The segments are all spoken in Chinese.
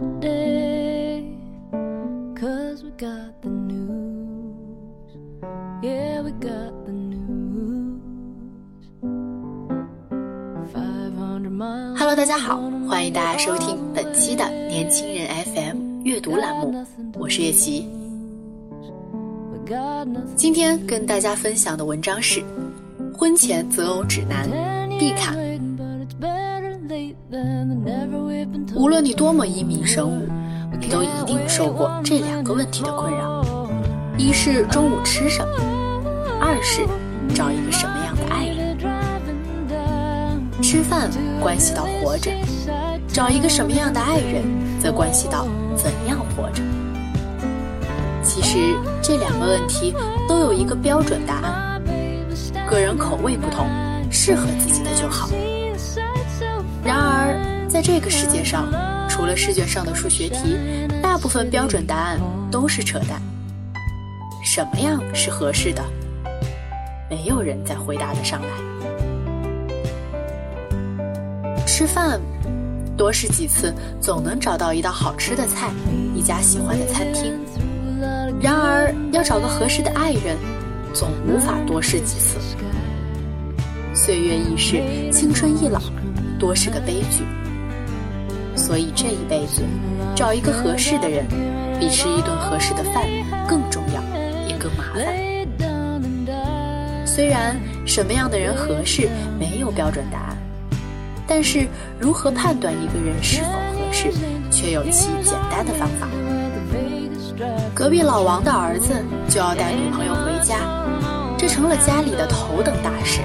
Hello，大家好，欢迎大家收听本期的年轻人 FM 阅读栏目，我是叶琪。今天跟大家分享的文章是《婚前择偶指南》，必看。无论你多么英明神武，你都一定受过这两个问题的困扰：一是中午吃什么，二是找一个什么样的爱人。吃饭关系到活着，找一个什么样的爱人，则关系到怎样活着。其实这两个问题都有一个标准答案，个人口味不同，适合自己的就好。在这个世界上，除了试卷上的数学题，大部分标准答案都是扯淡。什么样是合适的？没有人再回答得上来。吃饭，多试几次，总能找到一道好吃的菜，一家喜欢的餐厅。然而，要找个合适的爱人，总无法多试几次。岁月易逝，青春易老，多是个悲剧。所以这一辈子，找一个合适的人，比吃一顿合适的饭更重要，也更麻烦。虽然什么样的人合适，没有标准答案。但是，如何判断一个人是否合适，却有其简单的方法。隔壁老王的儿子就要带女朋友回家，这成了家里的头等大事。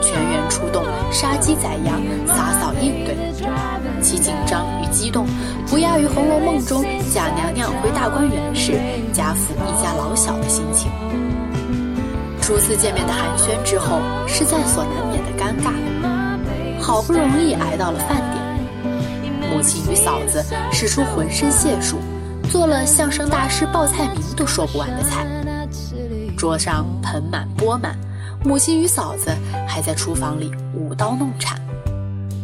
全员出动，杀鸡宰羊，洒扫应对，其紧张与激动，不亚于《红楼梦》中贾娘娘回大观园时贾府一家老小的心情。初次见面的寒暄之后，是在所难免的尴尬。好不容易挨到了饭点，母亲与嫂子使出浑身解数，做了相声大师报菜名都说不完的菜。桌上盆满钵满，母亲与嫂子还在厨房里舞刀弄铲。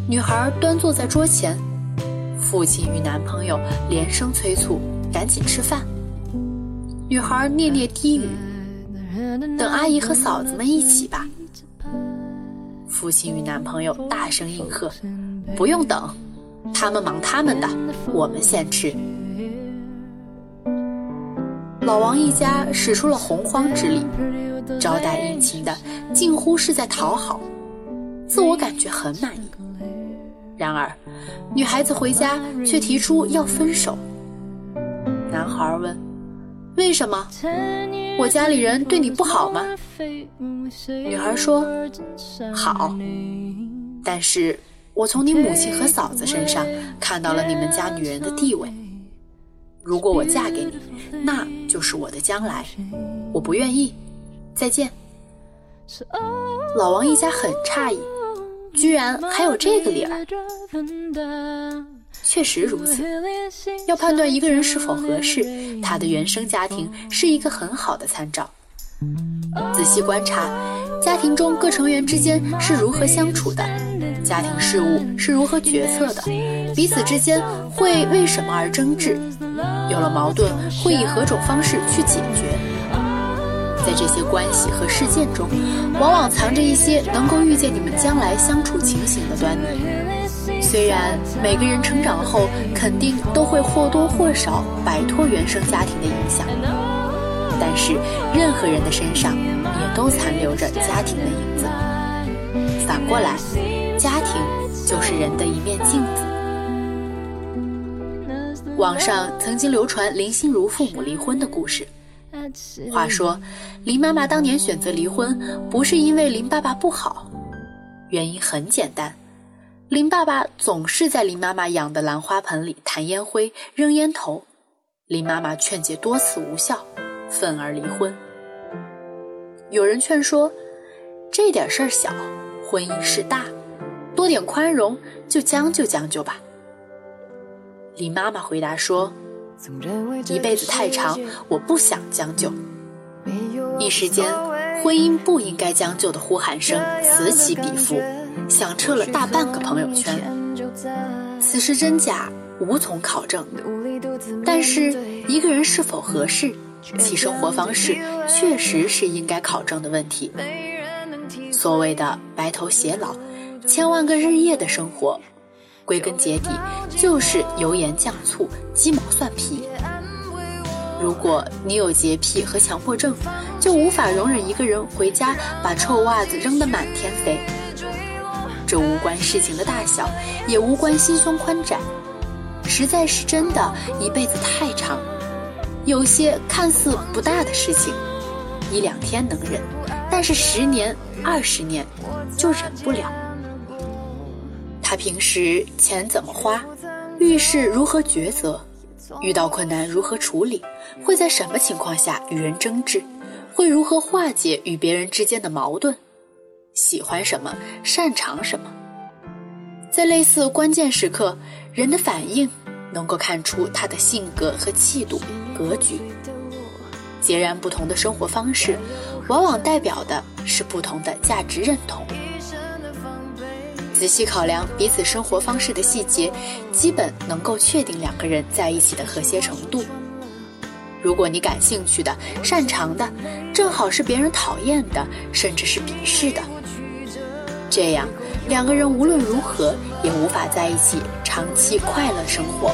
女孩端坐在桌前，父亲与男朋友连声催促赶紧吃饭。女孩念念低语：“等阿姨和嫂子们一起吧。”父亲与男朋友大声应和：“不用等，他们忙他们的，我们先吃。”老王一家使出了洪荒之力，招待殷勤的近乎是在讨好，自我感觉很满意。然而，女孩子回家却提出要分手。男孩问：“为什么？我家里人对你不好吗？”女孩说：“好，但是我从你母亲和嫂子身上看到了你们家女人的地位。如果我嫁给你，那就是我的将来。我不愿意。再见。”老王一家很诧异，居然还有这个理儿。确实如此。要判断一个人是否合适，他的原生家庭是一个很好的参照。仔细观察，家庭中各成员之间是如何相处的，家庭事务是如何决策的，彼此之间会为什么而争执，有了矛盾会以何种方式去解决。在这些关系和事件中，往往藏着一些能够预见你们将来相处情形的端倪。虽然每个人成长后肯定都会或多或少摆脱原生家庭的影响。但是，任何人的身上也都残留着家庭的影子。反过来，家庭就是人的一面镜子。网上曾经流传林心如父母离婚的故事。话说，林妈妈当年选择离婚，不是因为林爸爸不好，原因很简单，林爸爸总是在林妈妈养的兰花盆里弹烟灰、扔烟头，林妈妈劝解多次无效，愤而离婚。有人劝说，这点事儿小，婚姻事大，多点宽容，就将就将就吧。林妈妈回答说。一辈子太长，我不想将就。一时间，婚姻不应该将就的呼喊声此起彼伏，响彻了大半个朋友圈。此事真假无从考证，但是一个人是否合适，其生活方式确实是应该考证的问题。所谓的白头偕老，千万个日夜的生活。归根结底，就是油盐酱醋、鸡毛蒜皮。如果你有洁癖和强迫症，就无法容忍一个人回家把臭袜子扔得满天飞。这无关事情的大小，也无关心胸宽窄，实在是真的，一辈子太长。有些看似不大的事情，一两天能忍，但是十年、二十年就忍不了。平时钱怎么花，遇事如何抉择，遇到困难如何处理，会在什么情况下与人争执，会如何化解与别人之间的矛盾，喜欢什么，擅长什么，在类似关键时刻，人的反应能够看出他的性格和气度、格局。截然不同的生活方式，往往代表的是不同的价值认同。仔细考量彼此生活方式的细节，基本能够确定两个人在一起的和谐程度。如果你感兴趣的、擅长的，正好是别人讨厌的，甚至是鄙视的，这样两个人无论如何也无法在一起长期快乐生活。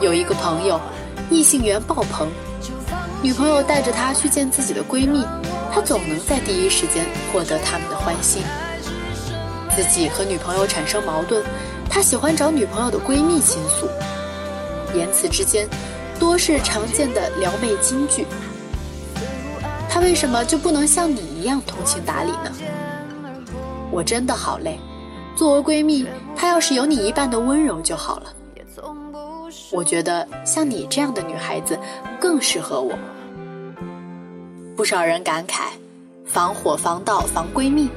有一个朋友，异性缘爆棚，女朋友带着他去见自己的闺蜜。他总能在第一时间获得他们的欢心。自己和女朋友产生矛盾，他喜欢找女朋友的闺蜜倾诉，言辞之间多是常见的撩妹金句。他为什么就不能像你一样通情达理呢？我真的好累。作为闺蜜，她要是有你一半的温柔就好了。我觉得像你这样的女孩子更适合我。不少人感慨，防火防盗防闺蜜。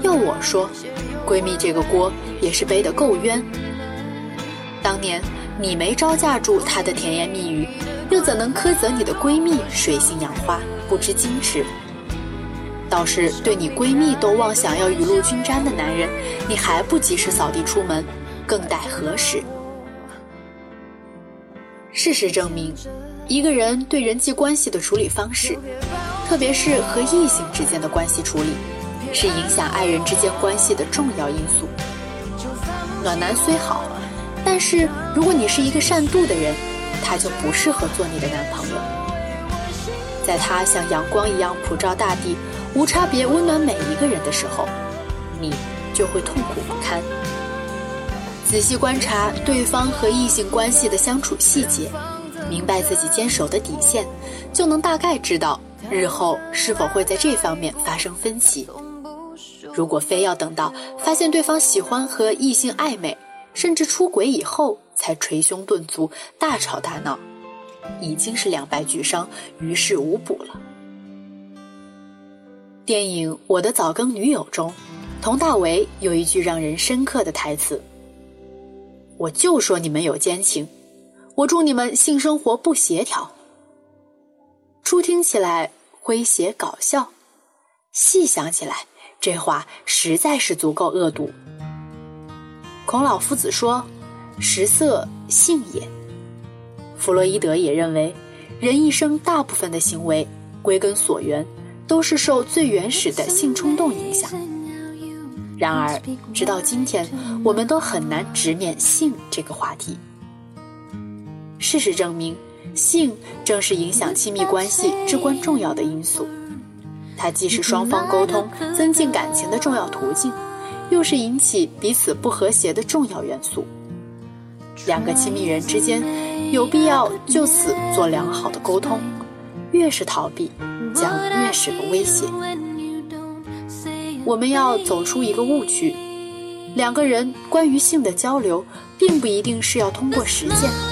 要我说，闺蜜这个锅也是背得够冤。当年你没招架住她的甜言蜜语，又怎能苛责你的闺蜜水性杨花不知矜持？倒是对你闺蜜都妄想要雨露均沾的男人，你还不及时扫地出门，更待何时？事实证明。一个人对人际关系的处理方式，特别是和异性之间的关系处理，是影响爱人之间关系的重要因素。暖男虽好，但是如果你是一个善妒的人，他就不适合做你的男朋友。在他像阳光一样普照大地、无差别温暖每一个人的时候，你就会痛苦不堪。仔细观察对方和异性关系的相处细节。明白自己坚守的底线，就能大概知道日后是否会在这方面发生分歧。如果非要等到发现对方喜欢和异性暧昧，甚至出轨以后才捶胸顿足、大吵大闹，已经是两败俱伤、于事无补了。电影《我的早更女友》中，佟大为有一句让人深刻的台词：“我就说你们有奸情。”我祝你们性生活不协调。初听起来诙谐搞笑，细想起来，这话实在是足够恶毒。孔老夫子说：“食色，性也。”弗洛伊德也认为，人一生大部分的行为，归根所源，都是受最原始的性冲动影响。然而，直到今天，我们都很难直面性这个话题。事实证明，性正是影响亲密关系至关重要的因素，它既是双方沟通、增进感情的重要途径，又是引起彼此不和谐的重要元素。两个亲密人之间，有必要就此做良好的沟通。越是逃避，将越是个威胁。我们要走出一个误区：两个人关于性的交流，并不一定是要通过实践。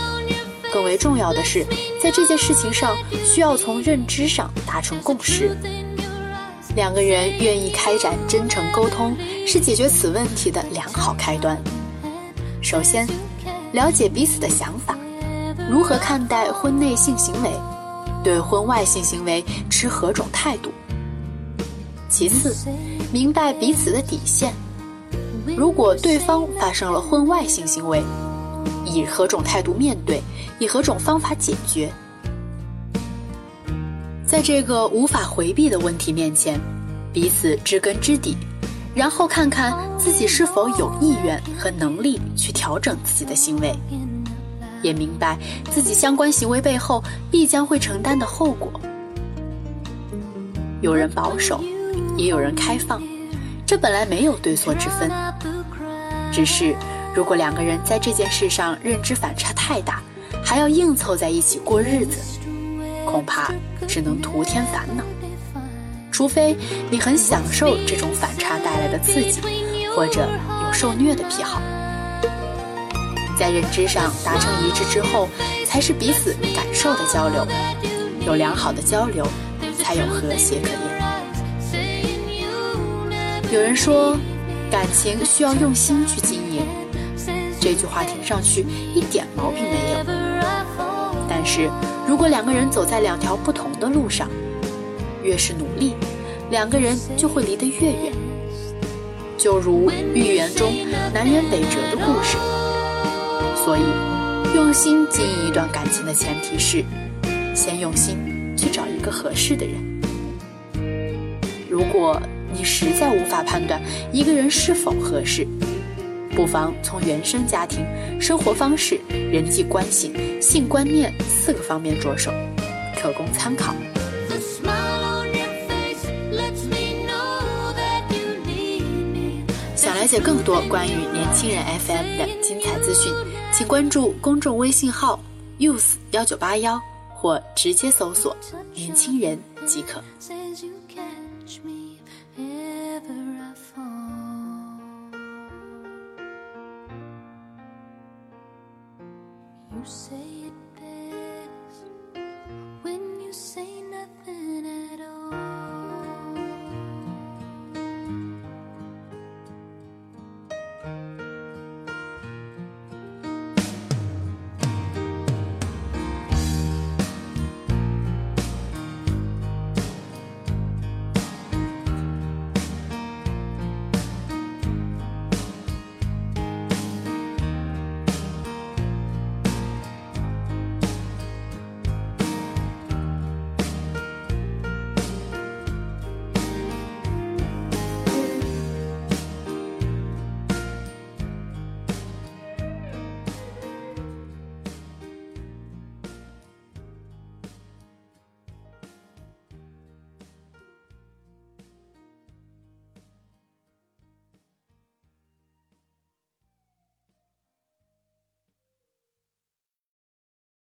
更为重要的是，在这件事情上，需要从认知上达成共识。两个人愿意开展真诚沟通，是解决此问题的良好开端。首先，了解彼此的想法，如何看待婚内性行为，对婚外性行为持何种态度。其次，明白彼此的底线，如果对方发生了婚外性行为。以何种态度面对，以何种方法解决？在这个无法回避的问题面前，彼此知根知底，然后看看自己是否有意愿和能力去调整自己的行为，也明白自己相关行为背后必将会承担的后果。有人保守，也有人开放，这本来没有对错之分，只是。如果两个人在这件事上认知反差太大，还要硬凑在一起过日子，恐怕只能徒添烦恼。除非你很享受这种反差带来的刺激，或者有受虐的癖好。在认知上达成一致之后，才是彼此感受的交流。有良好的交流，才有和谐可言。有人说，感情需要用心去经营。这句话听上去一点毛病没有，但是如果两个人走在两条不同的路上，越是努力，两个人就会离得越远。就如寓言中南辕北辙的故事。所以，用心经营一段感情的前提是，先用心去找一个合适的人。如果你实在无法判断一个人是否合适，不妨从原生家庭、生活方式、人际关系、性观念四个方面着手，可供参考。想了解更多关于年轻人 FM 的精彩资讯，请关注公众微信号 youth 幺九八幺，或直接搜索“年轻人”即可。you say